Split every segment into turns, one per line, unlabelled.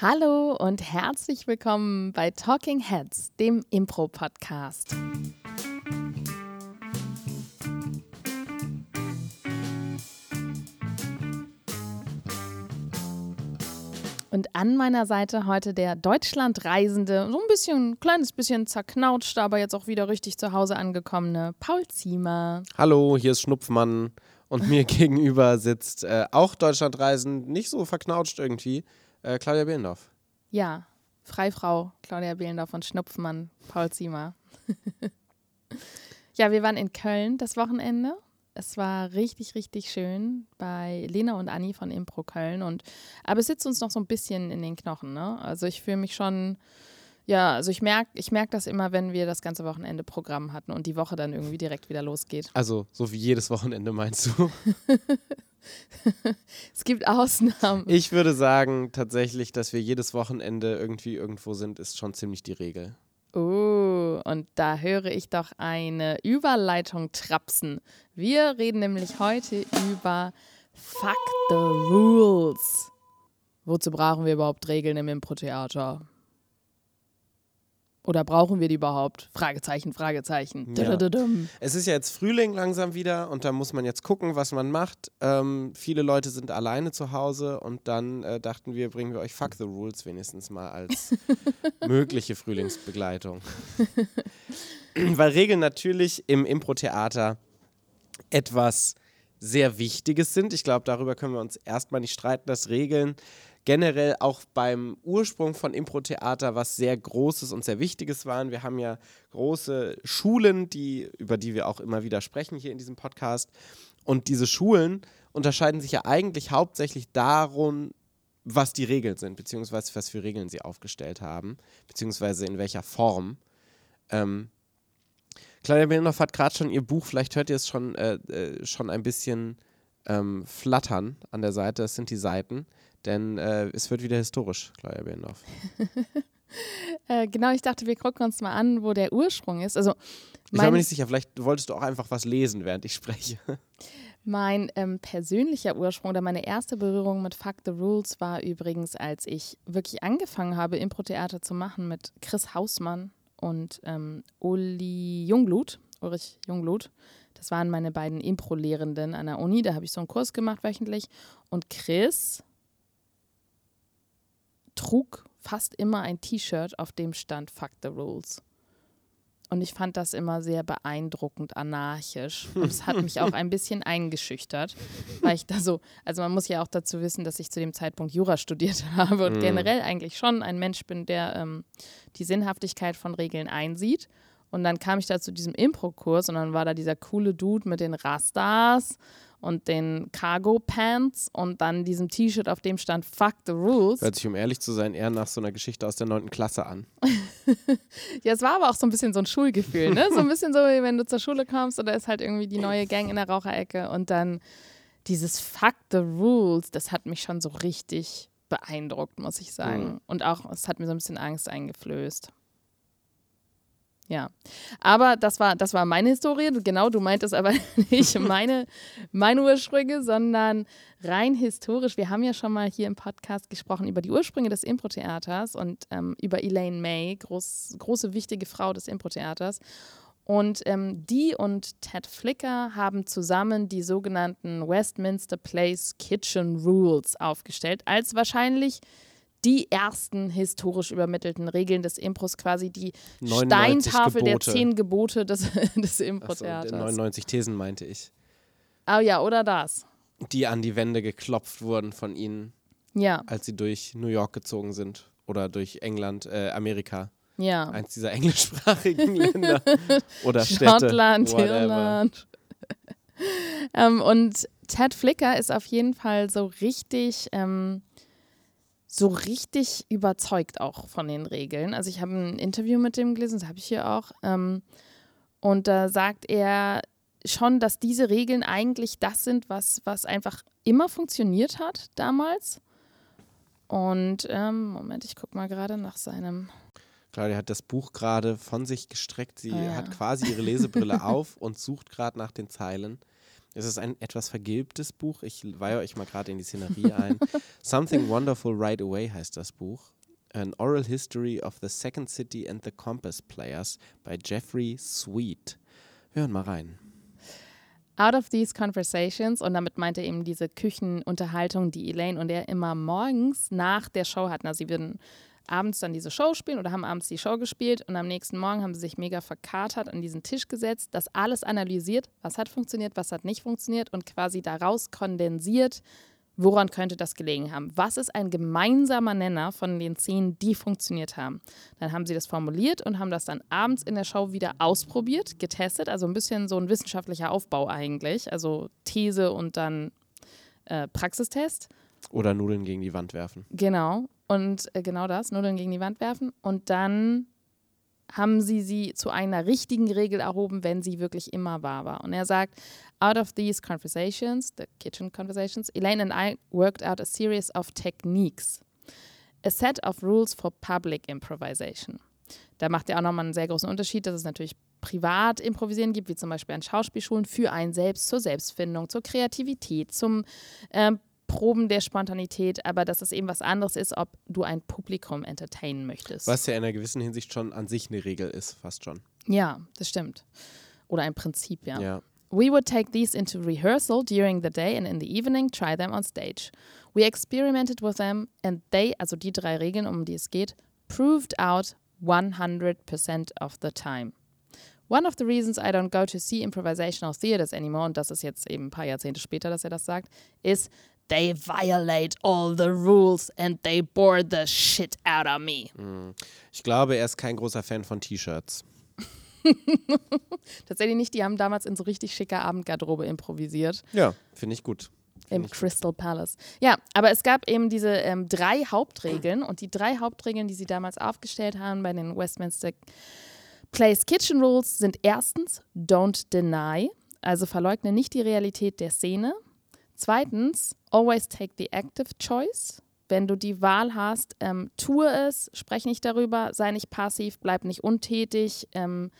Hallo und herzlich willkommen bei Talking Heads, dem Impro-Podcast. Und an meiner Seite heute der Deutschlandreisende, so ein bisschen, ein kleines bisschen zerknautscht, aber jetzt auch wieder richtig zu Hause angekommene Paul Ziemer.
Hallo, hier ist Schnupfmann und mir gegenüber sitzt äh, auch Deutschlandreisend, nicht so verknautscht irgendwie, äh, Claudia Behlendorf.
Ja, Freifrau Claudia Behlendorf und Schnupfmann Paul Ziemer. ja, wir waren in Köln das Wochenende es war richtig, richtig schön bei Lena und Anni von Impro Köln. Und, aber es sitzt uns noch so ein bisschen in den Knochen. Ne? Also ich fühle mich schon, ja, also ich merke ich merk das immer, wenn wir das ganze Wochenende Programm hatten und die Woche dann irgendwie direkt wieder losgeht.
Also so wie jedes Wochenende meinst du?
es gibt Ausnahmen.
Ich würde sagen tatsächlich, dass wir jedes Wochenende irgendwie irgendwo sind, ist schon ziemlich die Regel.
Oh, und da höre ich doch eine Überleitung trapsen. Wir reden nämlich heute über Fuck the Rules. Wozu brauchen wir überhaupt Regeln im Impro-Theater? Oder brauchen wir die überhaupt? Fragezeichen, Fragezeichen.
Ja. Es ist ja jetzt Frühling langsam wieder und da muss man jetzt gucken, was man macht. Ähm, viele Leute sind alleine zu Hause und dann äh, dachten wir, bringen wir euch Fuck the Rules wenigstens mal als mögliche Frühlingsbegleitung. Weil Regeln natürlich im Impro-Theater etwas sehr Wichtiges sind. Ich glaube, darüber können wir uns erstmal nicht streiten, dass Regeln generell auch beim Ursprung von Impro-Theater was sehr Großes und sehr Wichtiges waren. Wir haben ja große Schulen, die, über die wir auch immer wieder sprechen hier in diesem Podcast. Und diese Schulen unterscheiden sich ja eigentlich hauptsächlich darum, was die Regeln sind, beziehungsweise was für Regeln sie aufgestellt haben, beziehungsweise in welcher Form. Ähm, Claudia Behlendorf hat gerade schon ihr Buch, vielleicht hört ihr es schon, äh, äh, schon ein bisschen ähm, flattern an der Seite. Das sind die Seiten. Denn äh, es wird wieder historisch, Claudia Behlendorf.
äh, genau, ich dachte, wir gucken uns mal an, wo der Ursprung ist. Also,
ich war mir nicht sicher, vielleicht wolltest du auch einfach was lesen, während ich spreche.
Mein ähm, persönlicher Ursprung oder meine erste Berührung mit Fuck the Rules war übrigens, als ich wirklich angefangen habe, Impro-Theater zu machen mit Chris Hausmann und ähm, Uli Jungblut, Ulrich Jungblut. Das waren meine beiden Impro-Lehrenden an der Uni. Da habe ich so einen Kurs gemacht wöchentlich. Und Chris trug fast immer ein T-Shirt, auf dem stand Fuck the Rules. Und ich fand das immer sehr beeindruckend anarchisch. Und es hat mich auch ein bisschen eingeschüchtert, weil ich da so, also man muss ja auch dazu wissen, dass ich zu dem Zeitpunkt Jura studiert habe und mhm. generell eigentlich schon ein Mensch bin, der ähm, die Sinnhaftigkeit von Regeln einsieht. Und dann kam ich da zu diesem Impro-Kurs und dann war da dieser coole Dude mit den Rastas und den Cargo Pants und dann diesem T-Shirt, auf dem stand Fuck the Rules.
Hört sich, um ehrlich zu sein, eher nach so einer Geschichte aus der 9. Klasse an.
ja, es war aber auch so ein bisschen so ein Schulgefühl, ne? So ein bisschen so, wie wenn du zur Schule kommst oder ist halt irgendwie die neue Gang in der Raucherecke und dann dieses Fuck the Rules, das hat mich schon so richtig beeindruckt, muss ich sagen. Mhm. Und auch, es hat mir so ein bisschen Angst eingeflößt. Ja, aber das war, das war meine Historie. Genau, du meintest aber nicht meine, meine Ursprünge, sondern rein historisch. Wir haben ja schon mal hier im Podcast gesprochen über die Ursprünge des Impro-Theaters und ähm, über Elaine May, groß, große, wichtige Frau des Impro-Theaters. Und ähm, die und Ted Flicker haben zusammen die sogenannten Westminster Place Kitchen Rules aufgestellt, als wahrscheinlich die ersten historisch übermittelten Regeln des Impros, quasi die Steintafel Gebote. der zehn Gebote des, des Impro-Theaters.
So, 99 Thesen meinte ich.
Ah ja, oder das.
Die an die Wände geklopft wurden von ihnen,
ja.
als sie durch New York gezogen sind oder durch England, äh, Amerika.
Ja.
Eins dieser englischsprachigen Länder oder Städte.
Schottland, Irland. ähm, und Ted Flicker ist auf jeden Fall so richtig ähm, so richtig überzeugt auch von den Regeln. Also ich habe ein Interview mit dem gelesen, das habe ich hier auch. Ähm, und da sagt er schon, dass diese Regeln eigentlich das sind, was, was einfach immer funktioniert hat damals. Und ähm, Moment, ich gucke mal gerade nach seinem.
Claudia hat das Buch gerade von sich gestreckt. Sie ah, ja. hat quasi ihre Lesebrille auf und sucht gerade nach den Zeilen. Es ist ein etwas vergilbtes Buch. Ich weihe euch mal gerade in die Szenerie ein. Something Wonderful Right Away heißt das Buch. An Oral History of the Second City and the Compass Players bei Jeffrey Sweet. Wir hören mal rein.
Out of these conversations, und damit meint er eben diese Küchenunterhaltung, die Elaine und er immer morgens nach der Show hatten. Also sie würden abends dann diese Show spielen oder haben abends die Show gespielt und am nächsten Morgen haben sie sich mega verkatert an diesen Tisch gesetzt, das alles analysiert, was hat funktioniert, was hat nicht funktioniert und quasi daraus kondensiert, woran könnte das gelegen haben. Was ist ein gemeinsamer Nenner von den Szenen, die funktioniert haben? Dann haben sie das formuliert und haben das dann abends in der Show wieder ausprobiert, getestet, also ein bisschen so ein wissenschaftlicher Aufbau eigentlich, also These und dann äh, Praxistest.
Oder Nudeln gegen die Wand werfen.
Genau. Und äh, genau das, Nudeln gegen die Wand werfen. Und dann haben sie sie zu einer richtigen Regel erhoben, wenn sie wirklich immer wahr war. Und er sagt, out of these conversations, the kitchen conversations, Elaine and I worked out a series of techniques. A set of rules for public improvisation. Da macht er auch nochmal einen sehr großen Unterschied, dass es natürlich privat improvisieren gibt, wie zum Beispiel an Schauspielschulen, für einen selbst, zur Selbstfindung, zur Kreativität, zum ähm, Proben der Spontanität, aber dass es eben was anderes ist, ob du ein Publikum entertainen möchtest.
Was ja in einer gewissen Hinsicht schon an sich eine Regel ist, fast schon.
Ja, das stimmt. Oder ein Prinzip, ja.
Ja.
We would take these into rehearsal during the day and in the evening try them on stage. We experimented with them and they, also die drei Regeln, um die es geht, proved out 100% of the time. One of the reasons I don't go to see improvisational theaters anymore, und das ist jetzt eben ein paar Jahrzehnte später, dass er das sagt, ist, they violate all the rules and they bore the shit out of me.
Ich glaube, er ist kein großer Fan von T-Shirts.
Tatsächlich nicht, die haben damals in so richtig schicker Abendgarderobe improvisiert.
Ja, finde ich gut. Find
Im
ich gut.
Crystal Palace. Ja, aber es gab eben diese ähm, drei Hauptregeln und die drei Hauptregeln, die sie damals aufgestellt haben bei den Westminster Place Kitchen Rules sind erstens Don't deny, also verleugne nicht die Realität der Szene. Zweitens Always take the active choice. Wenn du die Wahl hast, ähm, tue es, sprech nicht darüber, sei nicht passiv, bleib nicht untätig, ähm,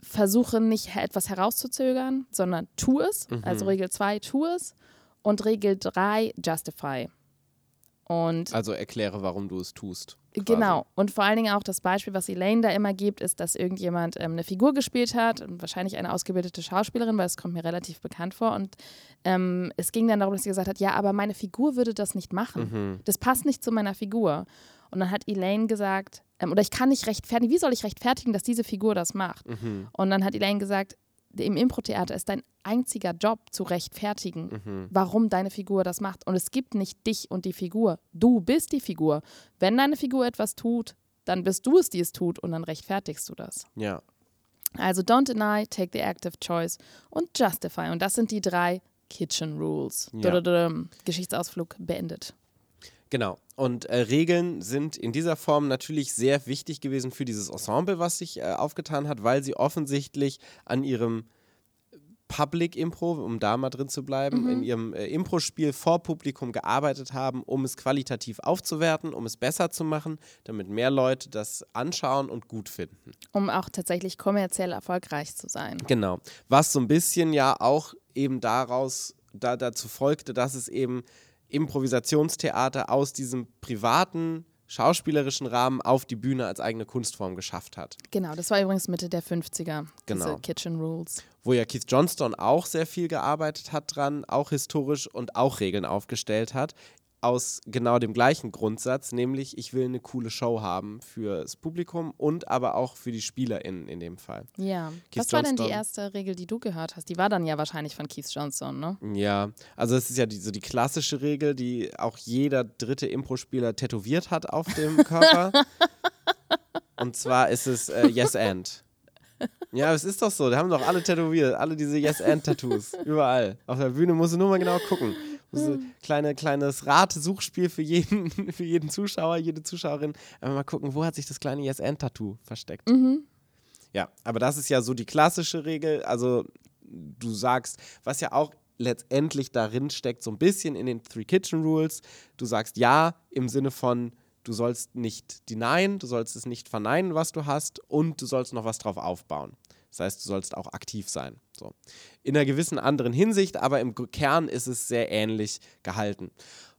versuche nicht etwas herauszuzögern, sondern tu es. Also Regel 2, tu es. Und Regel 3, justify. Und
Also erkläre, warum du es tust. Quasi.
Genau. Und vor allen Dingen auch das Beispiel, was Elaine da immer gibt, ist, dass irgendjemand ähm, eine Figur gespielt hat, und wahrscheinlich eine ausgebildete Schauspielerin, weil es kommt mir relativ bekannt vor. Und ähm, es ging dann darum, dass sie gesagt hat, ja, aber meine Figur würde das nicht machen.
Mhm.
Das passt nicht zu meiner Figur. Und dann hat Elaine gesagt, ähm, oder ich kann nicht rechtfertigen, wie soll ich rechtfertigen, dass diese Figur das macht?
Mhm.
Und dann hat Elaine gesagt, im Impro-Theater ist dein einziger Job zu rechtfertigen,
Mhm.
warum deine Figur das macht. Und es gibt nicht dich und die Figur. Du bist die Figur. Wenn deine Figur etwas tut, dann bist du es, die es tut und dann rechtfertigst du das.
Ja.
Also don't deny, take the active choice und justify. Und das sind die drei Kitchen Rules.
Ja.
Geschichtsausflug beendet.
Genau. Und äh, Regeln sind in dieser Form natürlich sehr wichtig gewesen für dieses Ensemble, was sich äh, aufgetan hat, weil sie offensichtlich an ihrem Public Impro, um da mal drin zu bleiben, in ihrem äh, Impro-Spiel vor Publikum gearbeitet haben, um es qualitativ aufzuwerten, um es besser zu machen, damit mehr Leute das anschauen und gut finden.
Um auch tatsächlich kommerziell erfolgreich zu sein.
Genau. Was so ein bisschen ja auch eben daraus da, dazu folgte, dass es eben Improvisationstheater aus diesem privaten schauspielerischen Rahmen auf die Bühne als eigene Kunstform geschafft hat.
Genau, das war übrigens Mitte der 50er,
Genau.
diese Kitchen Rules.
Wo ja Keith Johnston auch sehr viel gearbeitet hat dran, auch historisch und auch Regeln aufgestellt hat. Aus genau dem gleichen Grundsatz, nämlich ich will eine coole Show haben fürs Publikum und aber auch für die SpielerInnen in dem Fall.
Ja.
Keith
Was war denn die erste Regel, die du gehört hast? Die war dann ja wahrscheinlich von Keith Johnson, ne?
Ja, also es ist ja die, so die klassische Regel, die auch jeder dritte Impro-Spieler tätowiert hat auf dem Körper. Und zwar ist es äh, Yes and. Ja, es ist doch so. Die haben doch alle tätowiert, alle diese Yes and Tattoos überall. Auf der Bühne musst du nur mal genau gucken. Musst du kleine kleines Ratesuchspiel für jeden für jeden Zuschauer, jede Zuschauerin. Einfach mal gucken, wo hat sich das kleine Yes and Tattoo versteckt. Ja, aber das ist ja so die klassische Regel. Also du sagst, was ja auch letztendlich darin steckt, so ein bisschen in den Three Kitchen Rules. Du sagst ja im Sinne von, du sollst nicht denyen, du sollst es nicht verneinen, was du hast und du sollst noch was drauf aufbauen. Das heißt, du sollst auch aktiv sein. So. In einer gewissen anderen Hinsicht, aber im Kern ist es sehr ähnlich gehalten.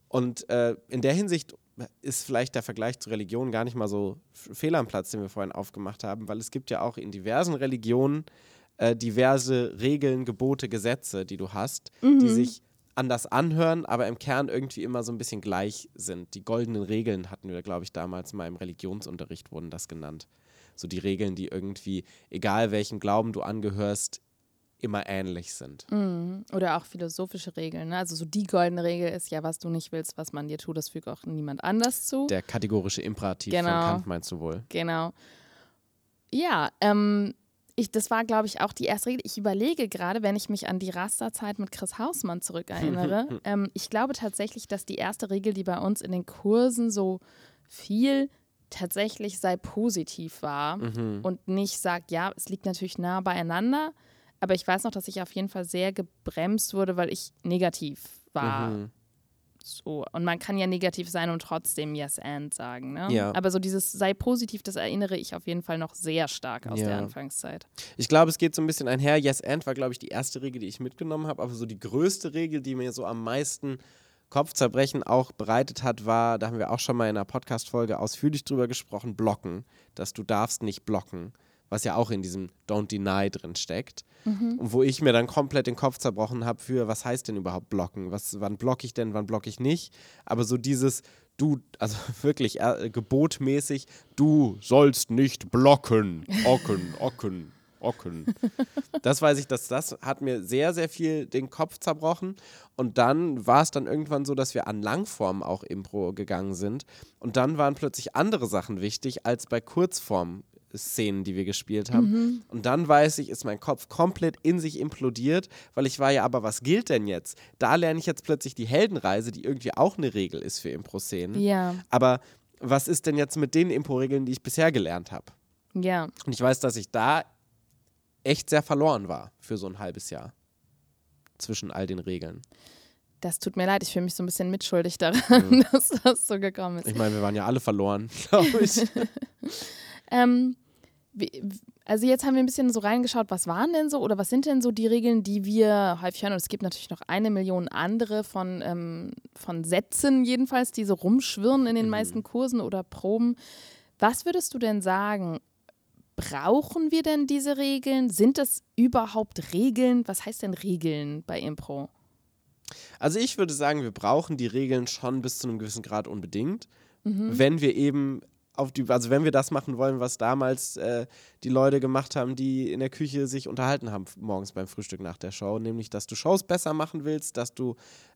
Und äh, in der Hinsicht ist vielleicht der Vergleich zur Religion gar nicht mal so fehl am Platz, den wir vorhin aufgemacht haben, weil es gibt ja auch in diversen Religionen äh, diverse Regeln, Gebote, Gesetze, die du hast, mhm. die sich anders anhören, aber im Kern irgendwie immer so ein bisschen gleich sind. Die goldenen Regeln hatten wir, glaube ich, damals mal im Religionsunterricht wurden das genannt. So die Regeln, die irgendwie, egal welchem Glauben du angehörst, immer ähnlich sind.
Mhm. Oder auch philosophische Regeln. Ne? Also so die goldene Regel ist ja, was du nicht willst, was man dir tut, das fügt auch niemand anders zu.
Der kategorische Imperativ genau. von Kant meinst du wohl?
Genau. Ja, ähm, ich, das war, glaube ich, auch die erste Regel. Ich überlege gerade, wenn ich mich an die Rasterzeit mit Chris Hausmann zurückerinnere. ähm, ich glaube tatsächlich, dass die erste Regel, die bei uns in den Kursen so viel tatsächlich sei positiv war mhm. und nicht sagt, ja, es liegt natürlich nah beieinander, aber ich weiß noch, dass ich auf jeden Fall sehr gebremst wurde, weil ich negativ war. Mhm. So. Und man kann ja negativ sein und trotzdem Yes and sagen. Ne? Ja. Aber so dieses sei positiv, das erinnere ich auf jeden Fall noch sehr stark aus ja. der Anfangszeit.
Ich glaube, es geht so ein bisschen einher. Yes and war, glaube ich, die erste Regel, die ich mitgenommen habe. Aber so die größte Regel, die mir so am meisten Kopfzerbrechen auch bereitet hat, war, da haben wir auch schon mal in einer Podcast-Folge ausführlich drüber gesprochen, blocken. Dass du darfst nicht blocken was ja auch in diesem Don't Deny drin steckt. Mhm. Und wo ich mir dann komplett den Kopf zerbrochen habe für, was heißt denn überhaupt blocken? Was, wann blocke ich denn, wann blocke ich nicht? Aber so dieses, du, also wirklich äh, gebotmäßig, du sollst nicht blocken. Ocken, Ocken. Ocken. Das weiß ich, dass das hat mir sehr, sehr viel den Kopf zerbrochen. Und dann war es dann irgendwann so, dass wir an Langform auch Impro gegangen sind. Und dann waren plötzlich andere Sachen wichtig als bei Kurzform Szenen, die wir gespielt haben. Mhm. Und dann weiß ich, ist mein Kopf komplett in sich implodiert, weil ich war ja, aber was gilt denn jetzt? Da lerne ich jetzt plötzlich die Heldenreise, die irgendwie auch eine Regel ist für Impro-Szenen.
Ja.
Aber was ist denn jetzt mit den Impro-Regeln, die ich bisher gelernt habe?
Ja.
Und ich weiß, dass ich da echt sehr verloren war für so ein halbes Jahr zwischen all den Regeln.
Das tut mir leid, ich fühle mich so ein bisschen mitschuldig daran, mhm. dass das so gekommen ist.
Ich meine, wir waren ja alle verloren, glaube ich.
ähm, also jetzt haben wir ein bisschen so reingeschaut, was waren denn so oder was sind denn so die Regeln, die wir häufig hören? Und es gibt natürlich noch eine Million andere von, ähm, von Sätzen jedenfalls, die so rumschwirren in den mhm. meisten Kursen oder Proben. Was würdest du denn sagen? Brauchen wir denn diese Regeln? Sind das überhaupt Regeln? Was heißt denn Regeln bei Impro?
Also ich würde sagen, wir brauchen die Regeln schon bis zu einem gewissen Grad unbedingt, mhm. wenn wir eben auf die, also wenn wir das machen wollen, was damals äh, die Leute gemacht haben, die in der Küche sich unterhalten haben morgens beim Frühstück nach der Show, nämlich, dass du Shows besser machen willst, dass du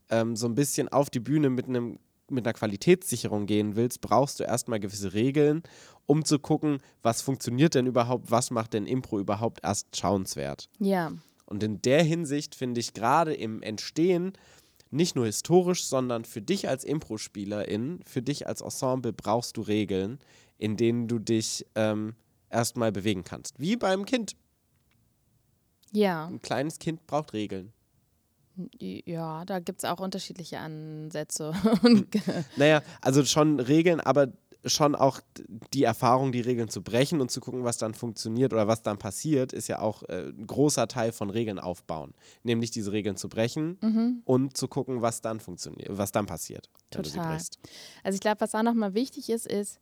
ähm, so ein bisschen auf die Bühne mit einem mit einer Qualitätssicherung gehen willst, brauchst du erstmal gewisse Regeln, um zu gucken, was funktioniert denn überhaupt, was macht denn Impro überhaupt erst schauenswert.
Ja.
Und in der Hinsicht finde ich gerade im Entstehen nicht nur historisch, sondern für dich als Impro-Spielerin, für dich als Ensemble brauchst du Regeln, in denen du dich ähm, erstmal bewegen kannst. Wie beim Kind.
Ja.
Ein kleines Kind braucht Regeln.
Ja, da gibt es auch unterschiedliche Ansätze.
naja, also schon Regeln, aber schon auch die Erfahrung, die Regeln zu brechen und zu gucken, was dann funktioniert oder was dann passiert, ist ja auch äh, ein großer Teil von Regeln aufbauen. Nämlich diese Regeln zu brechen mhm. und zu gucken, was dann funktioniert, was dann passiert,
wenn Total. du sie brichst. Also ich glaube, was auch nochmal wichtig ist, ist,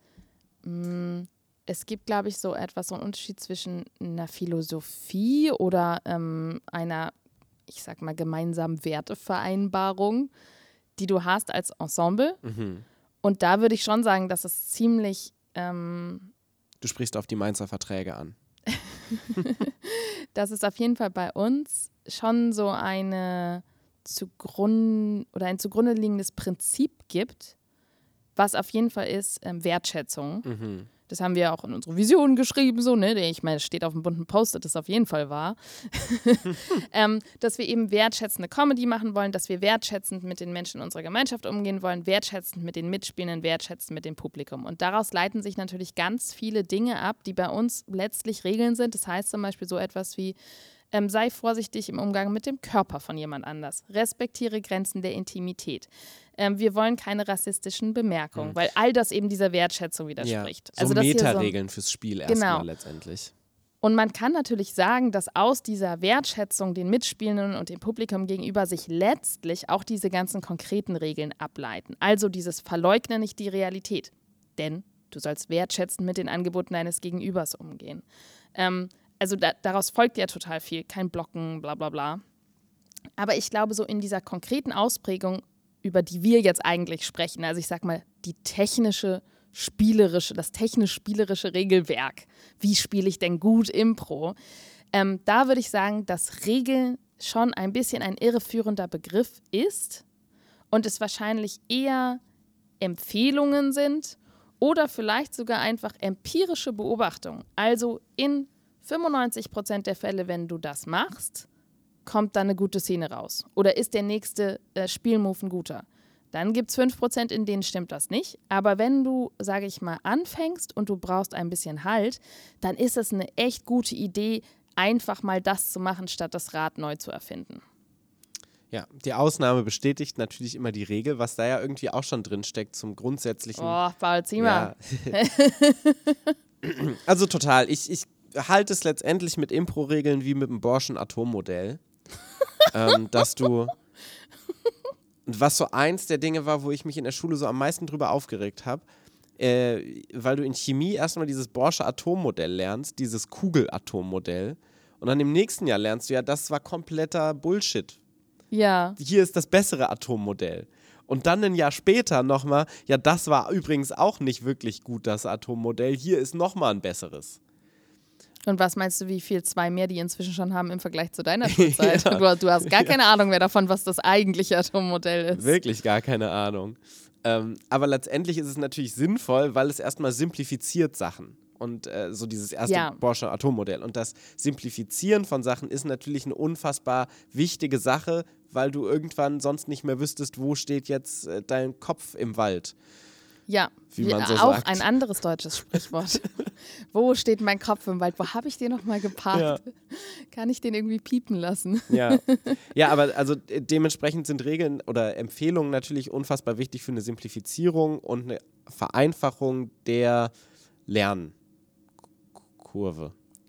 mh, mm, es gibt, glaube ich, so etwas, so einen Unterschied zwischen einer Philosophie oder ähm, einer, ich sag mal, gemeinsamen Wertevereinbarung, die du hast als Ensemble. Mhm und da würde ich schon sagen, dass es ziemlich. Ähm,
du sprichst auf die Mainzer Verträge an.
dass es auf jeden Fall bei uns schon so eine zugrund oder ein zugrunde liegendes Prinzip gibt, was auf jeden Fall ist ähm, Wertschätzung. Mhm. Das haben wir auch in unsere Vision geschrieben, so, ne? Ich meine, es steht auf dem bunten Post-it, das ist auf jeden Fall wahr. ähm, dass wir eben wertschätzende Comedy machen wollen, dass wir wertschätzend mit den Menschen in unserer Gemeinschaft umgehen wollen, wertschätzend mit den Mitspielenden, wertschätzend mit dem Publikum. Und daraus leiten sich natürlich ganz viele Dinge ab, die bei uns letztlich Regeln sind. Das heißt zum Beispiel so etwas wie, ähm, sei vorsichtig im Umgang mit dem Körper von jemand anders. Respektiere Grenzen der Intimität. Ähm, wir wollen keine rassistischen Bemerkungen, mhm. weil all das eben dieser Wertschätzung widerspricht.
Ja, so also, Meta-Regeln so fürs Spiel erstmal genau. letztendlich.
Und man kann natürlich sagen, dass aus dieser Wertschätzung den Mitspielenden und dem Publikum gegenüber sich letztlich auch diese ganzen konkreten Regeln ableiten. Also dieses Verleugne nicht die Realität. Denn du sollst wertschätzend mit den Angeboten deines Gegenübers umgehen. Ähm, also da, daraus folgt ja total viel. Kein Blocken, bla bla bla. Aber ich glaube, so in dieser konkreten Ausprägung, über die wir jetzt eigentlich sprechen, also ich sag mal, die technische spielerische, das technisch-spielerische Regelwerk. Wie spiele ich denn gut Impro? Ähm, da würde ich sagen, dass Regeln schon ein bisschen ein irreführender Begriff ist und es wahrscheinlich eher Empfehlungen sind oder vielleicht sogar einfach empirische Beobachtungen. Also in 95 Prozent der Fälle, wenn du das machst, kommt da eine gute Szene raus. Oder ist der nächste äh, Spielmove ein guter? Dann gibt es 5%, in denen stimmt das nicht. Aber wenn du, sage ich mal, anfängst und du brauchst ein bisschen Halt, dann ist es eine echt gute Idee, einfach mal das zu machen, statt das Rad neu zu erfinden.
Ja, die Ausnahme bestätigt natürlich immer die Regel, was da ja irgendwie auch schon drin steckt zum grundsätzlichen.
Oh, Paul Ziemer.
Ja. also total. Ich, ich halte es letztendlich mit Impro-Regeln wie mit dem Borschen Atommodell. Ähm, dass du was so eins der Dinge war, wo ich mich in der Schule so am meisten drüber aufgeregt habe, äh, weil du in Chemie erstmal dieses Borsche Atommodell lernst, dieses Kugelatommodell. Und dann im nächsten Jahr lernst du ja, das war kompletter Bullshit.
Ja.
Hier ist das bessere Atommodell. Und dann ein Jahr später nochmal, ja, das war übrigens auch nicht wirklich gut, das Atommodell. Hier ist nochmal ein besseres.
Und was meinst du, wie viel zwei mehr die inzwischen schon haben im Vergleich zu deiner Schulzeit? ja. du, du, hast gar keine ja. Ahnung mehr davon, was das eigentliche Atommodell ist.
Wirklich gar keine Ahnung. Ähm, aber letztendlich ist es natürlich sinnvoll, weil es erstmal simplifiziert Sachen. Und äh, so dieses erste ja. Borsche Atommodell. Und das Simplifizieren von Sachen ist natürlich eine unfassbar wichtige Sache, weil du irgendwann sonst nicht mehr wüsstest, wo steht jetzt äh, dein Kopf im Wald.
Ja, wie man so auch sagt. ein anderes deutsches Sprichwort. Wo steht mein Kopf im Wald? Wo habe ich den nochmal geparkt? Ja. Kann ich den irgendwie piepen lassen?
Ja. ja, aber also äh, dementsprechend sind Regeln oder Empfehlungen natürlich unfassbar wichtig für eine Simplifizierung und eine Vereinfachung der Lernkurve.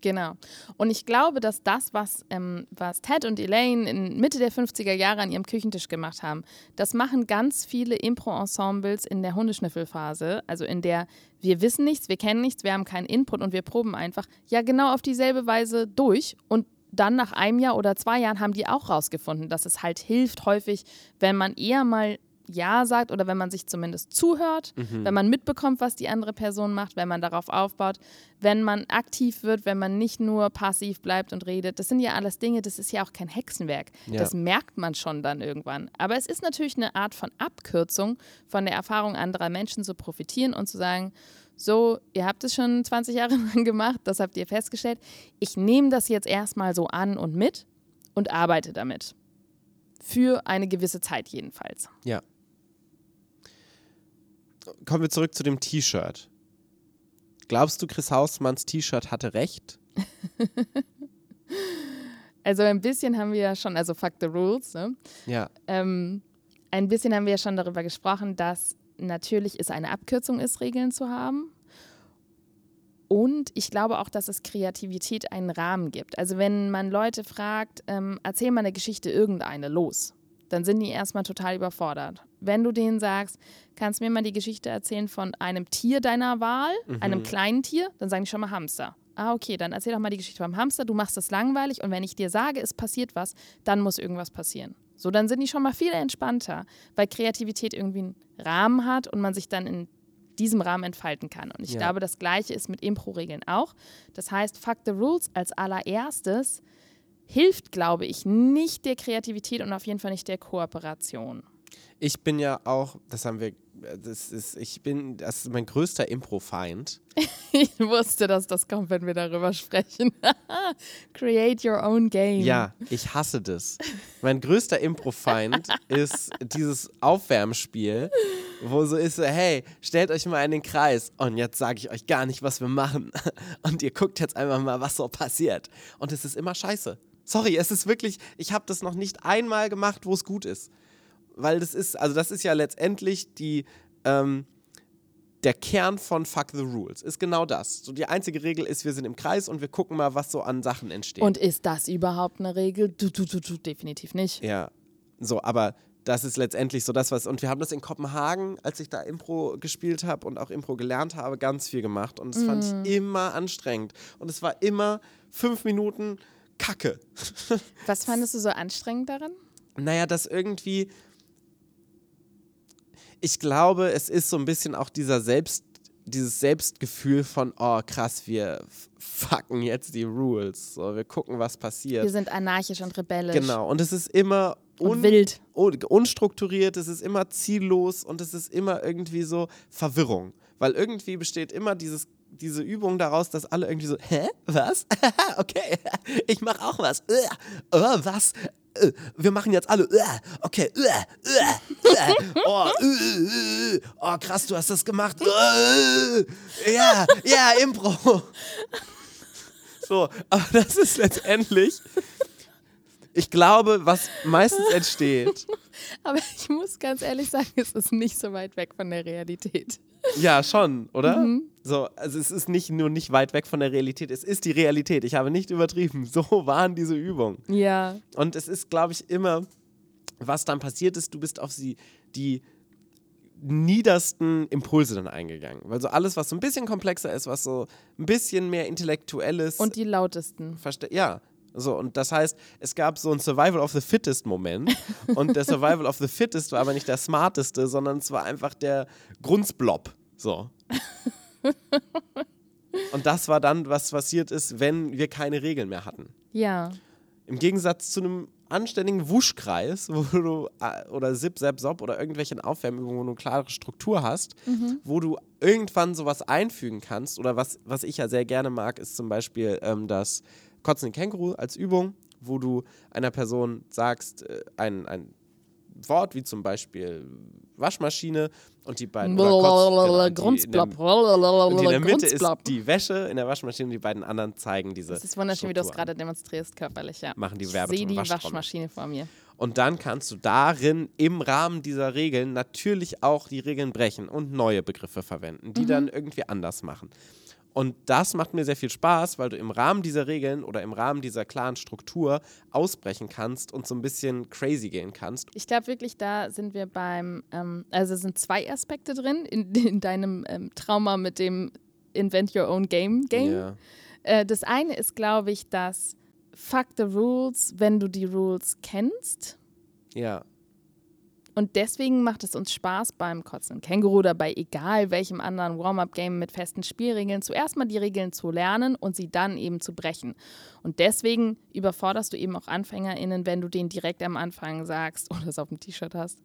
Genau. Und ich glaube, dass das, was, ähm, was Ted und Elaine in Mitte der 50er Jahre an ihrem Küchentisch gemacht haben, das machen ganz viele Impro-Ensembles in der Hundeschnüffelphase, also in der wir wissen nichts, wir kennen nichts, wir haben keinen Input und wir proben einfach, ja genau auf dieselbe Weise durch und dann nach einem Jahr oder zwei Jahren haben die auch rausgefunden, dass es halt hilft häufig, wenn man eher mal ja sagt oder wenn man sich zumindest zuhört, mhm. wenn man mitbekommt, was die andere Person macht, wenn man darauf aufbaut, wenn man aktiv wird, wenn man nicht nur passiv bleibt und redet. Das sind ja alles Dinge, das ist ja auch kein Hexenwerk. Ja. Das merkt man schon dann irgendwann. Aber es ist natürlich eine Art von Abkürzung von der Erfahrung anderer Menschen zu profitieren und zu sagen, so, ihr habt es schon 20 Jahre lang gemacht, das habt ihr festgestellt. Ich nehme das jetzt erstmal so an und mit und arbeite damit. Für eine gewisse Zeit jedenfalls.
Ja kommen wir zurück zu dem T-Shirt. Glaubst du, Chris Hausmanns T-Shirt hatte recht?
also ein bisschen haben wir ja schon, also fuck the rules, ne?
Ja.
Ähm, ein bisschen haben wir ja schon darüber gesprochen, dass natürlich es eine Abkürzung ist, Regeln zu haben. Und ich glaube auch, dass es Kreativität einen Rahmen gibt. Also wenn man Leute fragt, ähm, erzähl mal eine Geschichte, irgendeine, los dann sind die erstmal total überfordert. Wenn du denen sagst, kannst du mir mal die Geschichte erzählen von einem Tier deiner Wahl, mhm. einem kleinen Tier, dann sagen die schon mal Hamster. Ah, okay, dann erzähl doch mal die Geschichte vom Hamster. Du machst das langweilig und wenn ich dir sage, es passiert was, dann muss irgendwas passieren. So, dann sind die schon mal viel entspannter, weil Kreativität irgendwie einen Rahmen hat und man sich dann in diesem Rahmen entfalten kann. Und ich ja. glaube, das Gleiche ist mit Impro-Regeln auch. Das heißt, fuck the rules als allererstes hilft, glaube ich, nicht der Kreativität und auf jeden Fall nicht der Kooperation.
Ich bin ja auch, das haben wir, das ist, ich bin, das ist mein größter Impro-Feind.
ich wusste, dass das kommt, wenn wir darüber sprechen. Create your own game.
Ja, ich hasse das. Mein größter Impro-Feind ist dieses Aufwärmspiel, wo so ist, hey, stellt euch mal in den Kreis und jetzt sage ich euch gar nicht, was wir machen. Und ihr guckt jetzt einfach mal, was so passiert. Und es ist immer scheiße. Sorry, es ist wirklich, ich habe das noch nicht einmal gemacht, wo es gut ist. Weil das ist, also das ist ja letztendlich die, ähm, der Kern von Fuck the Rules ist genau das. So die einzige Regel ist, wir sind im Kreis und wir gucken mal, was so an Sachen entsteht.
Und ist das überhaupt eine Regel? Du, du, du, du, definitiv nicht.
ja, so, aber das ist letztendlich so das, was. Und wir haben das in Kopenhagen, als ich da Impro gespielt habe und auch Impro gelernt habe, ganz viel gemacht. Und das fand ich immer anstrengend. Und es war immer fünf Minuten Kacke.
Was fandest du so anstrengend daran?
Naja, das irgendwie. Ich glaube, es ist so ein bisschen auch dieser Selbst, dieses Selbstgefühl von, oh krass, wir fucken jetzt die Rules. So, wir gucken, was passiert.
Wir sind anarchisch und rebellisch.
Genau. Und es ist immer
Und wild.
un unstrukturiert, es ist immer ziellos und es ist immer irgendwie so Verwirrung. Weil irgendwie besteht immer dieses, diese Übung daraus, dass alle irgendwie so, hä? Was? okay, ich mach auch was. Oh, was? Äh, Wir machen jetzt alle. Äh, Okay. Oh, oh, krass, du hast das gemacht. Ja, ja, Impro. So, aber das ist letztendlich ich glaube, was meistens entsteht,
Aber ich muss ganz ehrlich sagen, es ist nicht so weit weg von der Realität.
ja schon, oder?
Mhm.
So, also es ist nicht nur nicht weit weg von der Realität, es ist die Realität. Ich habe nicht übertrieben. So waren diese Übungen.
Ja.
Und es ist, glaube ich, immer, was dann passiert ist, du bist auf sie, die niedersten Impulse dann eingegangen. Weil so alles, was so ein bisschen komplexer ist, was so ein bisschen mehr intellektuelles
Und die lautesten.
Verste ja. So, und das heißt, es gab so einen Survival of the Fittest Moment. und der Survival of the Fittest war aber nicht der smarteste, sondern es war einfach der Grunzblob. So. und das war dann, was passiert ist, wenn wir keine Regeln mehr hatten.
Ja.
Im Gegensatz zu einem anständigen Wuschkreis, wo du, äh, oder Zip, Zap, Sop oder irgendwelchen Aufwärmübungen, wo du eine klare Struktur hast, wo du irgendwann sowas einfügen kannst. Oder was, was ich ja sehr gerne mag, ist zum Beispiel ähm, das Kotzen in Känguru als Übung, wo du einer Person sagst, äh, ein, ein Wort wie zum Beispiel Waschmaschine und die beiden. oder Kotz- genau, und die in der- Und in der Mitte ist die Wäsche in der Waschmaschine und die beiden anderen zeigen diese.
Das ist wunderschön, wie du es
Struktur
gerade demonstrierst, körperlich, ja.
Machen die
ich
Werbe
sehe
zum
die. Waschmaschine vor mir.
Und dann kannst du darin im Rahmen dieser Regeln natürlich auch die Regeln brechen und neue Begriffe verwenden, die dann irgendwie anders machen. Und das macht mir sehr viel Spaß, weil du im Rahmen dieser Regeln oder im Rahmen dieser klaren Struktur ausbrechen kannst und so ein bisschen crazy gehen kannst.
Ich glaube wirklich, da sind wir beim, ähm, also es sind zwei Aspekte drin in, in deinem ähm, Trauma mit dem Invent Your Own Game Game.
Ja.
Äh, das eine ist, glaube ich, dass Fuck the Rules, wenn du die Rules kennst.
ja.
Und deswegen macht es uns Spaß beim Kotzen Känguru oder bei egal welchem anderen Warm-up-Game mit festen Spielregeln, zuerst mal die Regeln zu lernen und sie dann eben zu brechen. Und deswegen überforderst du eben auch AnfängerInnen, wenn du denen direkt am Anfang sagst oder es auf dem T-Shirt hast,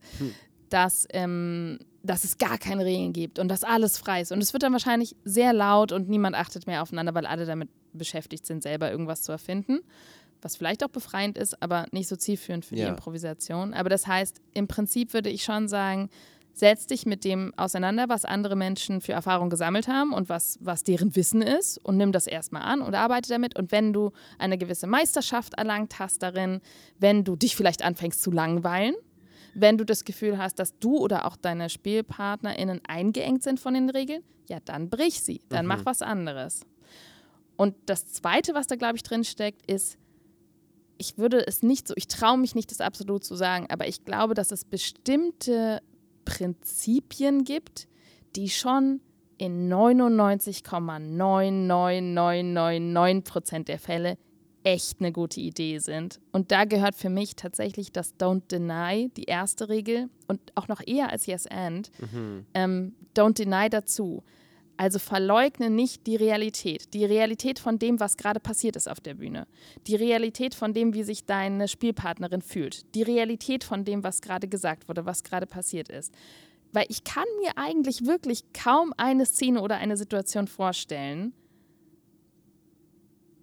dass, ähm, dass es gar keine Regeln gibt und dass alles frei ist. Und es wird dann wahrscheinlich sehr laut und niemand achtet mehr aufeinander, weil alle damit beschäftigt sind, selber irgendwas zu erfinden was vielleicht auch befreiend ist, aber nicht so zielführend für die
Ja.
Improvisation. Aber das heißt, im Prinzip würde ich schon sagen, setz dich mit dem auseinander, was andere Menschen für Erfahrung gesammelt haben und was, was deren Wissen ist und nimm das erstmal an und arbeite damit. Und wenn du eine gewisse Meisterschaft erlangt hast darin, wenn du dich vielleicht anfängst zu langweilen, wenn du das Gefühl hast, dass du oder auch deine SpielpartnerInnen eingeengt sind von den Regeln, ja, dann brich sie, dann mach was anderes. Und das Zweite, was da, glaube ich, drin steckt, ist, ich würde es nicht so, ich traue mich nicht, das absolut zu sagen, aber ich glaube, dass es bestimmte Prinzipien gibt, die schon in 99,99999 Prozent der Fälle echt eine gute Idee sind. Und da gehört für mich tatsächlich das Don't Deny, die erste Regel, und auch noch eher als Yes and, ähm, Don't Deny dazu. Also verleugne nicht die Realität. Die Realität von dem, was gerade passiert ist auf der Bühne. Die Realität von dem, wie sich deine Spielpartnerin fühlt. Die Realität von dem, was gerade gesagt wurde, was gerade passiert ist. Weil ich kann mir eigentlich wirklich kaum eine Szene oder eine Situation vorstellen,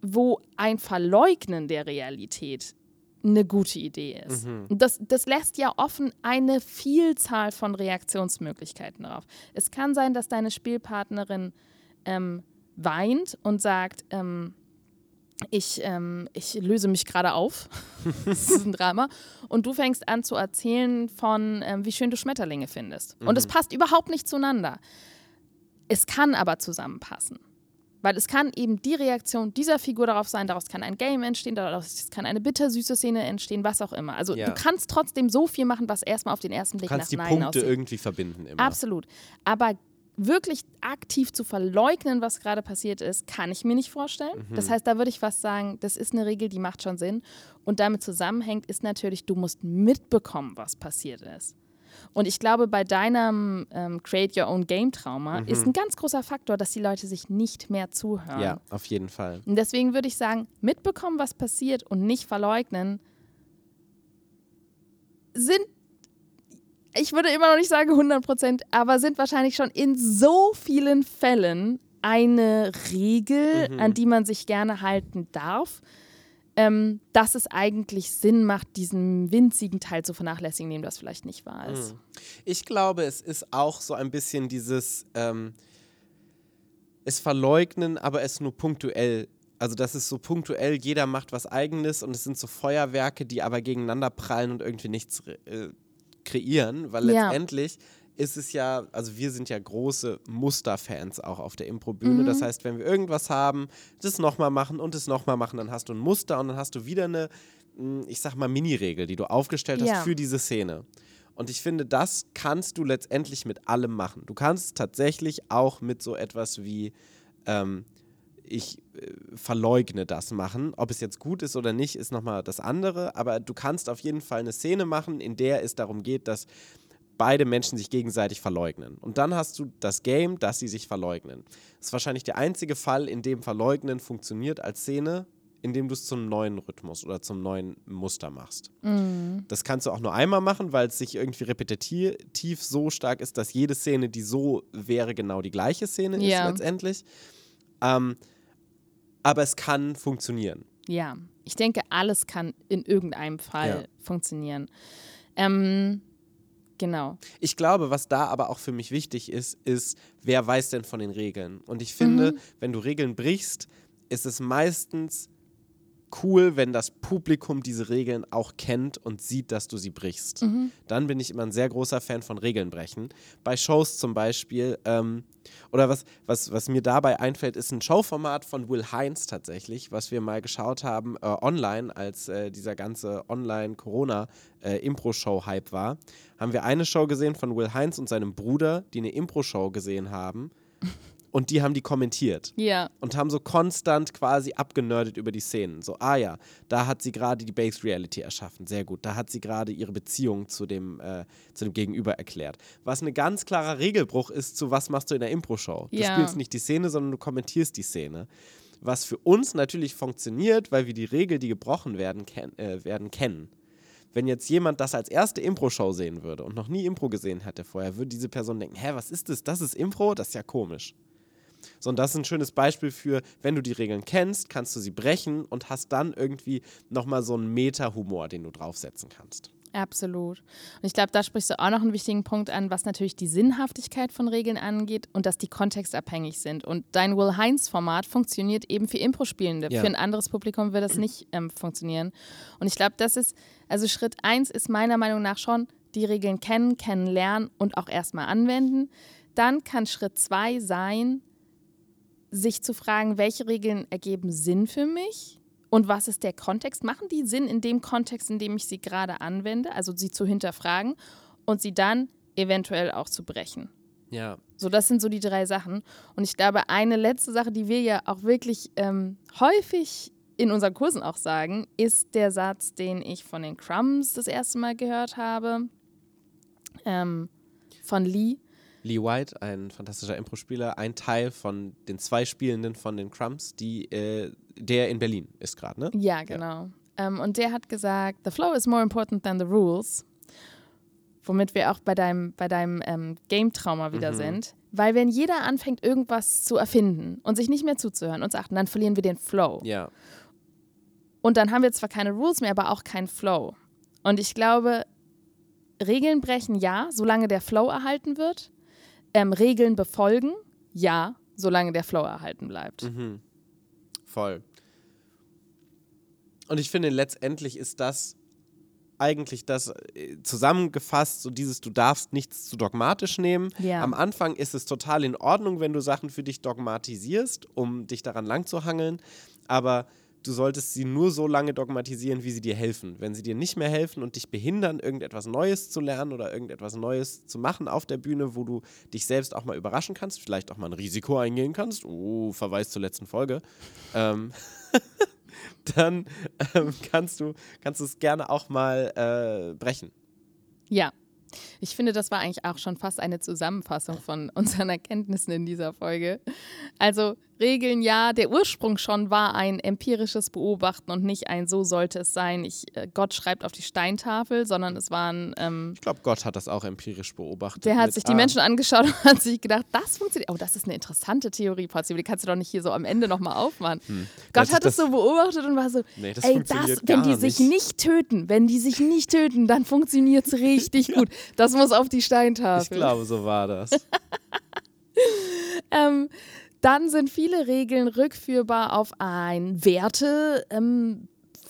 wo ein Verleugnen der Realität eine gute Idee ist. Und das, das lässt ja offen eine Vielzahl von Reaktionsmöglichkeiten drauf. Es kann sein, dass deine Spielpartnerin ähm, weint und sagt, ähm, ich, ähm, ich löse mich gerade auf. das ist ein Drama. Und du fängst an zu erzählen von, ähm, wie schön du Schmetterlinge findest. Und es passt überhaupt nicht zueinander. Es kann aber zusammenpassen. Weil es kann eben die Reaktion dieser Figur darauf sein, daraus kann ein Game entstehen, daraus kann eine bittersüße Szene entstehen, was auch immer. Also
Ja.
du kannst trotzdem so viel machen, was erstmal auf den ersten
Du
Blick
kannst die
nach Nein
Punkte
aussieht.
irgendwie verbinden immer.
Absolut. Aber wirklich aktiv zu verleugnen, was gerade passiert ist, kann ich mir nicht vorstellen.
Mhm.
Das heißt, da würde ich fast sagen, das ist eine Regel, die macht schon Sinn. Und damit zusammenhängt ist natürlich, du musst mitbekommen, was passiert ist. Und ich glaube, bei deinem ähm, Create Your Own Game Trauma ist ein ganz großer Faktor, dass die Leute sich nicht mehr zuhören.
Mhm. Ja, auf jeden Fall.
Und deswegen würde ich sagen, mitbekommen, was passiert und nicht verleugnen, sind, ich würde immer noch nicht sagen 100 Prozent, aber sind wahrscheinlich schon in so vielen Fällen eine Regel,
Mhm.
an die man sich gerne halten darf, ähm, dass es eigentlich Sinn macht, diesen winzigen Teil zu vernachlässigen, dem das vielleicht nicht wahr ist.
Ich glaube, es ist auch so ein bisschen dieses ähm, es verleugnen, aber es nur punktuell. Also das ist so punktuell, jeder macht was eigenes und es sind so Feuerwerke, die aber gegeneinander prallen und irgendwie nichts äh, kreieren, weil
Ja.
letztendlich ist es ja, also wir sind ja große Musterfans auch auf der Improbühne. Das heißt, wenn wir irgendwas haben, das nochmal machen und das nochmal machen, dann hast du ein Muster und dann hast du wieder eine, mh, ich sag mal, Mini-Regel, die du aufgestellt hast
Ja.
für diese Szene. Und ich finde, das kannst du letztendlich mit allem machen. Du kannst tatsächlich auch mit so etwas wie, ähm, ich äh, verleugne das machen. Ob es jetzt gut ist oder nicht, ist nochmal das andere. Aber du kannst auf jeden Fall eine Szene machen, in der es darum geht, dass beide Menschen sich gegenseitig verleugnen. Und dann hast du das Game, dass sie sich verleugnen. Das ist wahrscheinlich der einzige Fall, in dem Verleugnen funktioniert als Szene, in dem du es zum neuen Rhythmus oder zum neuen Muster machst. Das kannst du auch nur einmal machen, weil es sich irgendwie repetitiv so stark ist, dass jede Szene, die so wäre, genau die gleiche Szene
Ja.
ist letztendlich. Ähm, aber es kann funktionieren.
Ja, ich denke, alles kann in irgendeinem Fall
Ja.
funktionieren. Ähm, genau.
Ich glaube, was da aber auch für mich wichtig ist, ist, wer weiß denn von den Regeln? Und ich finde, wenn du Regeln brichst, ist es meistens cool, wenn das Publikum diese Regeln auch kennt und sieht, dass du sie brichst. Dann bin ich immer ein sehr großer Fan von Regeln brechen. Bei Shows zum Beispiel, ähm, oder was, was, was mir dabei einfällt, ist ein Showformat von Will Heinz tatsächlich, was wir mal geschaut haben äh, online, als äh, dieser ganze Online-Corona-Impro-Show-Hype war. Haben wir eine Show gesehen von Will Heinz und seinem Bruder, die eine Impro-Show gesehen haben. Und die haben die kommentiert
Ja,
und haben so konstant quasi abgenördet über die Szenen. So, ah ja, da hat sie gerade die Based Reality erschaffen. Sehr gut. Da hat sie gerade ihre Beziehung zu dem, äh, zu dem Gegenüber erklärt. Was ein ganz klarer Regelbruch ist zu was machst du in der Impro-Show. Du
Ja.
spielst nicht die Szene, sondern du kommentierst die Szene. Was für uns natürlich funktioniert, weil wir die Regeln, die gebrochen werden, ken äh, werden kennen. Wenn jetzt jemand das als erste Impro-Show sehen würde und noch nie Impro gesehen hätte vorher, würde diese Person denken, hä, was ist das? Das ist Impro? Das ist ja komisch. So, und das ist ein schönes Beispiel für, wenn du die Regeln kennst, kannst du sie brechen und hast dann irgendwie nochmal so einen Meta-Humor, den du draufsetzen kannst.
absolut. Und ich glaube, da sprichst du auch noch einen wichtigen Punkt an, was natürlich die Sinnhaftigkeit von Regeln angeht und dass die kontextabhängig sind. Und dein Will Heinz-Format funktioniert eben für Impro-Spielende.
Ja.
Für ein anderes Publikum wird das nicht ähm, funktionieren. Und ich glaube, das ist, also Schritt eins ist meiner Meinung nach schon, die Regeln kennen, kennenlernen und auch erstmal anwenden. Dann kann Schritt zwei sein, sich zu fragen, welche Regeln ergeben Sinn für mich und was ist der Kontext? Machen die Sinn in dem Kontext, in dem ich sie gerade anwende? Also sie zu hinterfragen und sie dann eventuell auch zu brechen.
Ja.
So, das sind so die drei Sachen. Und ich glaube, eine letzte Sache, die wir ja auch wirklich ähm, häufig in unseren Kursen auch sagen, ist der Satz, den ich von den Crumbs das erste Mal gehört habe, ähm, von Lee.
Lee White, ein fantastischer Impro-Spieler, ein Teil von den zwei Spielenden von den Crumbs, die, äh, der in Berlin ist gerade, ne?
Ja, genau. Ähm, und der hat gesagt, the flow is more important than the rules. Womit wir auch bei deinem, bei deinem ähm, Game-Trauma wieder sind. Weil wenn jeder anfängt, irgendwas zu erfinden und sich nicht mehr zuzuhören und zu achten, dann verlieren wir den Flow.
Ja.
Und dann haben wir zwar keine Rules mehr, aber auch keinen Flow. Und ich glaube, Regeln brechen, ja, solange der Flow erhalten wird. Ähm, Regeln befolgen, ja, solange der Flow erhalten bleibt.
Mhm. Voll. Und ich finde, letztendlich ist das eigentlich das äh, zusammengefasst, so dieses, du darfst nichts zu dogmatisch nehmen.
Ja.
Am Anfang ist es total in Ordnung, wenn du Sachen für dich dogmatisierst, um dich daran lang zu hangeln. Aber du solltest sie nur so lange dogmatisieren, wie sie dir helfen. Wenn sie dir nicht mehr helfen und dich behindern, irgendetwas Neues zu lernen oder irgendetwas Neues zu machen auf der Bühne, wo du dich selbst auch mal überraschen kannst, vielleicht auch mal ein Risiko eingehen kannst, oh, Verweis zur letzten Folge, ähm, dann ähm, kannst du kannst es gerne auch mal äh, brechen.
Ja. Ich finde, das war eigentlich auch schon fast eine Zusammenfassung von unseren Erkenntnissen in dieser Folge. Also Regeln ja, der Ursprung schon war ein empirisches Beobachten und nicht ein so sollte es sein. Ich, äh, Gott schreibt auf die Steintafel, sondern es waren. Ähm,
Ich glaube, Gott hat das auch empirisch beobachtet.
der hat sich die
A.
Menschen angeschaut und hat sich gedacht, das funktioniert. Oh, das ist eine interessante Theorie, Potzi, die kannst du doch nicht hier so am Ende nochmal aufmachen.
Der
Gott
hat
es so beobachtet und war so,
Nee, das
ey, das, wenn die sich
nicht.
nicht töten, wenn die sich nicht töten, dann funktioniert es richtig gut. Das muss auf die Steintafel.
Ich glaube, so war das.
Ähm, dann sind viele Regeln rückführbar auf ein Werte. Ähm,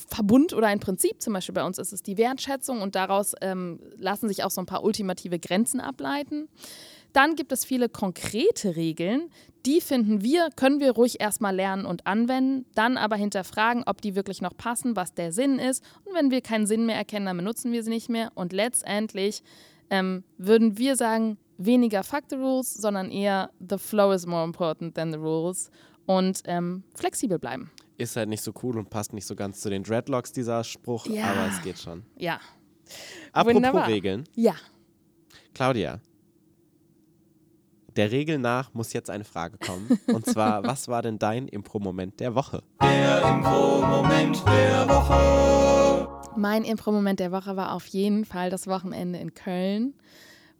Verbund oder ein Prinzip, zum Beispiel bei uns ist es die Wertschätzung und daraus ähm, lassen sich auch so ein paar ultimative Grenzen ableiten. Dann gibt es viele konkrete Regeln, die finden wir, können wir ruhig erstmal lernen und anwenden, dann aber hinterfragen, ob die wirklich noch passen, was der Sinn ist. Und wenn wir keinen Sinn mehr erkennen, dann benutzen wir sie nicht mehr. Und letztendlich ähm, würden wir sagen, weniger Fuck the Rules, sondern eher The flow is more important than the rules und ähm, flexibel bleiben.
Ist halt nicht so cool und passt nicht so ganz zu den Dreadlocks, dieser Spruch,
Ja.
aber es geht schon.
Ja.
Apropos
Wunderbar.
Regeln.
Ja.
Claudia, der Regel nach muss jetzt eine Frage kommen. Und zwar, was war denn dein Impro-Moment der Woche?
Mein Impro-Moment der Woche war auf jeden Fall das Wochenende in Köln,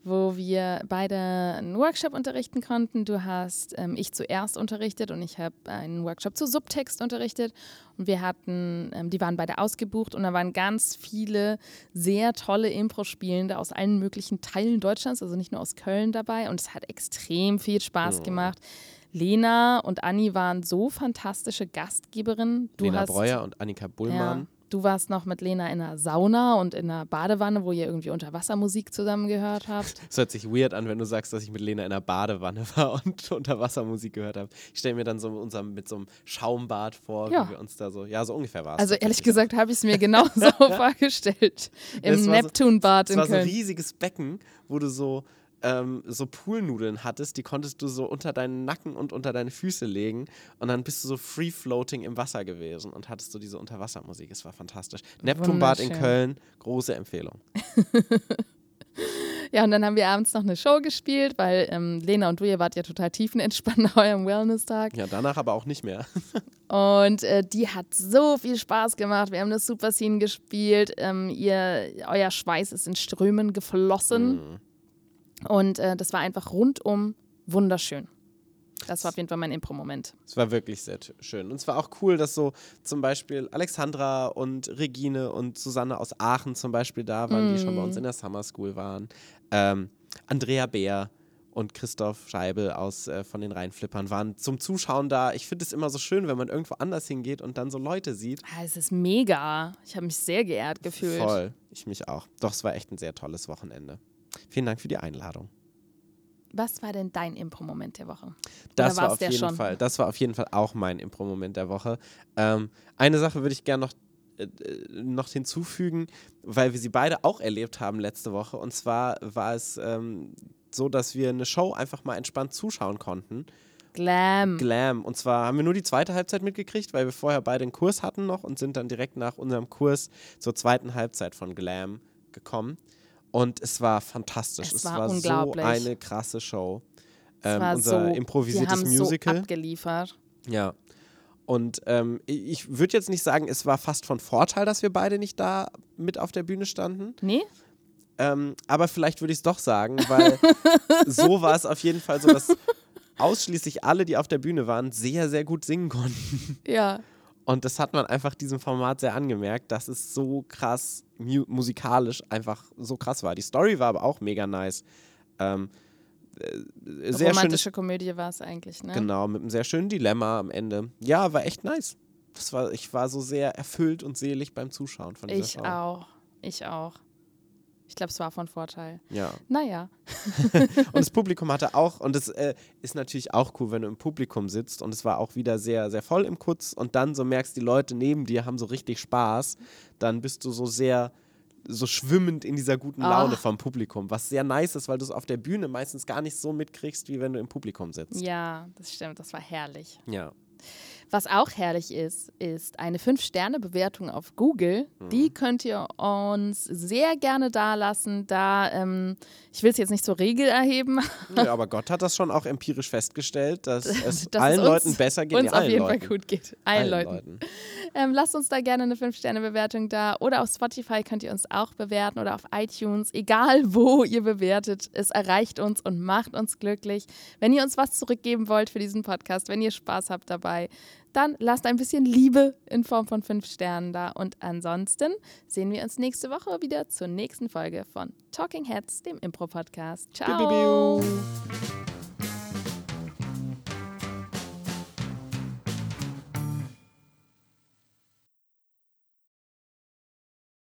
wo wir beide einen Workshop unterrichten konnten. Du hast ähm, ich zuerst unterrichtet und ich habe einen Workshop zu Subtext unterrichtet. Und wir hatten, ähm, die waren beide ausgebucht und da waren ganz viele sehr tolle Impro-Spielende aus allen möglichen Teilen Deutschlands, also nicht nur aus Köln dabei. Und es hat extrem viel Spaß gemacht. Lena und Anni waren so fantastische Gastgeberinnen. Du
Lena Breuer und Annika
ja,
Bullmann.
Du warst noch mit Lena in einer Sauna und in einer Badewanne, wo ihr irgendwie Unterwassermusik zusammen gehört habt.
Es hört sich weird an, wenn du sagst, dass ich mit Lena in einer Badewanne war und Unterwassermusik gehört habe. Ich stelle mir dann so unser, mit so einem Schaumbad vor,
Ja.
wie wir uns da so, ja, so ungefähr war es.
Also ehrlich gesagt habe ich es mir genau so vorgestellt. Im
war so-
Neptunbad
Es
in
war so ein
Köln.
riesiges Becken, wo du so, ähm, so Poolnudeln hattest, die konntest du so unter deinen Nacken und unter deine Füße legen und dann bist du so free-floating im Wasser gewesen und hattest so diese Unterwassermusik. Es war fantastisch. Neptunbad in. Köln, große Empfehlung.
Ja, und dann haben wir abends noch eine Show gespielt, weil ähm, Lena und du, ihr wart ja total tiefenentspannt nach eurem Wellness-Tag.
Ja, danach aber auch nicht mehr.
Und äh, die hat so viel Spaß gemacht. Wir haben das Super Scene gespielt. Ähm, ihr, euer Schweiß ist in Strömen geflossen.
Mhm.
Und äh, das war einfach rundum wunderschön. Das war auf jeden Fall mein Impro-Moment.
Es war wirklich sehr schön. Und es war auch cool, dass so zum Beispiel Alexandra und Regine und Susanne aus Aachen zum Beispiel da waren, die schon bei uns in der Summer School waren. Ähm, Andrea Bär und Christoph Scheibel aus, äh, von den Rheinflippern waren zum Zuschauen da. Ich finde es immer so schön, wenn man irgendwo anders hingeht und dann so Leute sieht.
Ah, es ist mega. Ich habe mich sehr geehrt gefühlt.
Voll. Ich mich auch. Doch, es war echt ein sehr tolles Wochenende. Vielen Dank für die Einladung.
Was war denn dein Impro-Moment der Woche?
Das war auf jeden
schon?
Fall. Das war auf jeden Fall auch mein Impro-Moment der Woche. Ähm, eine Sache würde ich gerne noch, äh, äh, noch hinzufügen, weil wir sie beide auch erlebt haben letzte Woche. Und zwar war es ähm, so, dass wir eine Show einfach mal entspannt zuschauen konnten.
Glam.
Glam. Und zwar haben wir nur die zweite Halbzeit mitgekriegt, weil wir vorher beide einen Kurs hatten noch und sind dann direkt nach unserem Kurs zur zweiten Halbzeit von Glam gekommen. Und es war fantastisch.
Es
Es,
war
war, so eine krasse Show. Ähm, unser
so,
improvisiertes
haben
Musical.
so abgeliefert.
Ja. Und ähm, ich- ich würde jetzt nicht sagen, es war fast von Vorteil, dass wir beide nicht da mit auf der Bühne standen.
Nee?
Ähm, aber vielleicht würde ich es doch sagen, weil so war es auf jeden Fall so, dass ausschließlich alle, die auf der Bühne waren, sehr, sehr gut singen konnten.
Ja.
Und das hat man einfach diesem Format sehr angemerkt, dass es so krass mu musikalisch einfach so krass war. Die Story war aber auch mega nice. Ähm, äh, sehr schönes
Romantische Komödie war es eigentlich, ne?
Genau, mit einem sehr schönen Dilemma am Ende. Ja, war echt nice. Das war, ich war so sehr erfüllt und selig beim Zuschauen von dieser
Ich
Show.
auch. ich auch. Ich glaube, es war von Vorteil.
Ja.
Naja.
und das Publikum hatte auch, und das äh, ist natürlich auch cool, wenn du im Publikum sitzt und es war auch wieder sehr, sehr voll im Kutz und dann so merkst, die Leute neben dir haben so richtig Spaß, dann bist du so sehr so schwimmend in dieser guten Laune
Ach.
vom Publikum, was sehr nice ist, weil du es auf der Bühne meistens gar nicht so mitkriegst, wie wenn du im Publikum sitzt.
Ja, das stimmt. Das war herrlich.
Ja.
Was auch herrlich ist, ist eine 5-Sterne-Bewertung auf Google.
Mhm.
Die könnt ihr uns sehr gerne dalassen. Da, ähm, ich will es jetzt nicht zur Regel erheben,
ja, aber Gott hat das schon auch empirisch festgestellt, dass es
dass
allen
es uns,
Leuten besser geht.
uns auf
allen
jeden
Leuten.
Fall gut geht. Allen, Leuten.
Leuten.
Ähm, lasst uns da gerne eine 5-Sterne-Bewertung da. Oder auf Spotify könnt ihr uns auch bewerten oder auf iTunes. Egal wo ihr bewertet, es erreicht uns und macht uns glücklich. Wenn ihr uns was zurückgeben wollt für diesen Podcast, wenn ihr Spaß habt dabei, dann lasst ein bisschen Liebe in Form von 5 Sternen da. Und ansonsten sehen wir uns nächste Woche wieder zur nächsten Folge von Talking Heads, dem Impro-Podcast. Ciao.
Biu, biu, biu.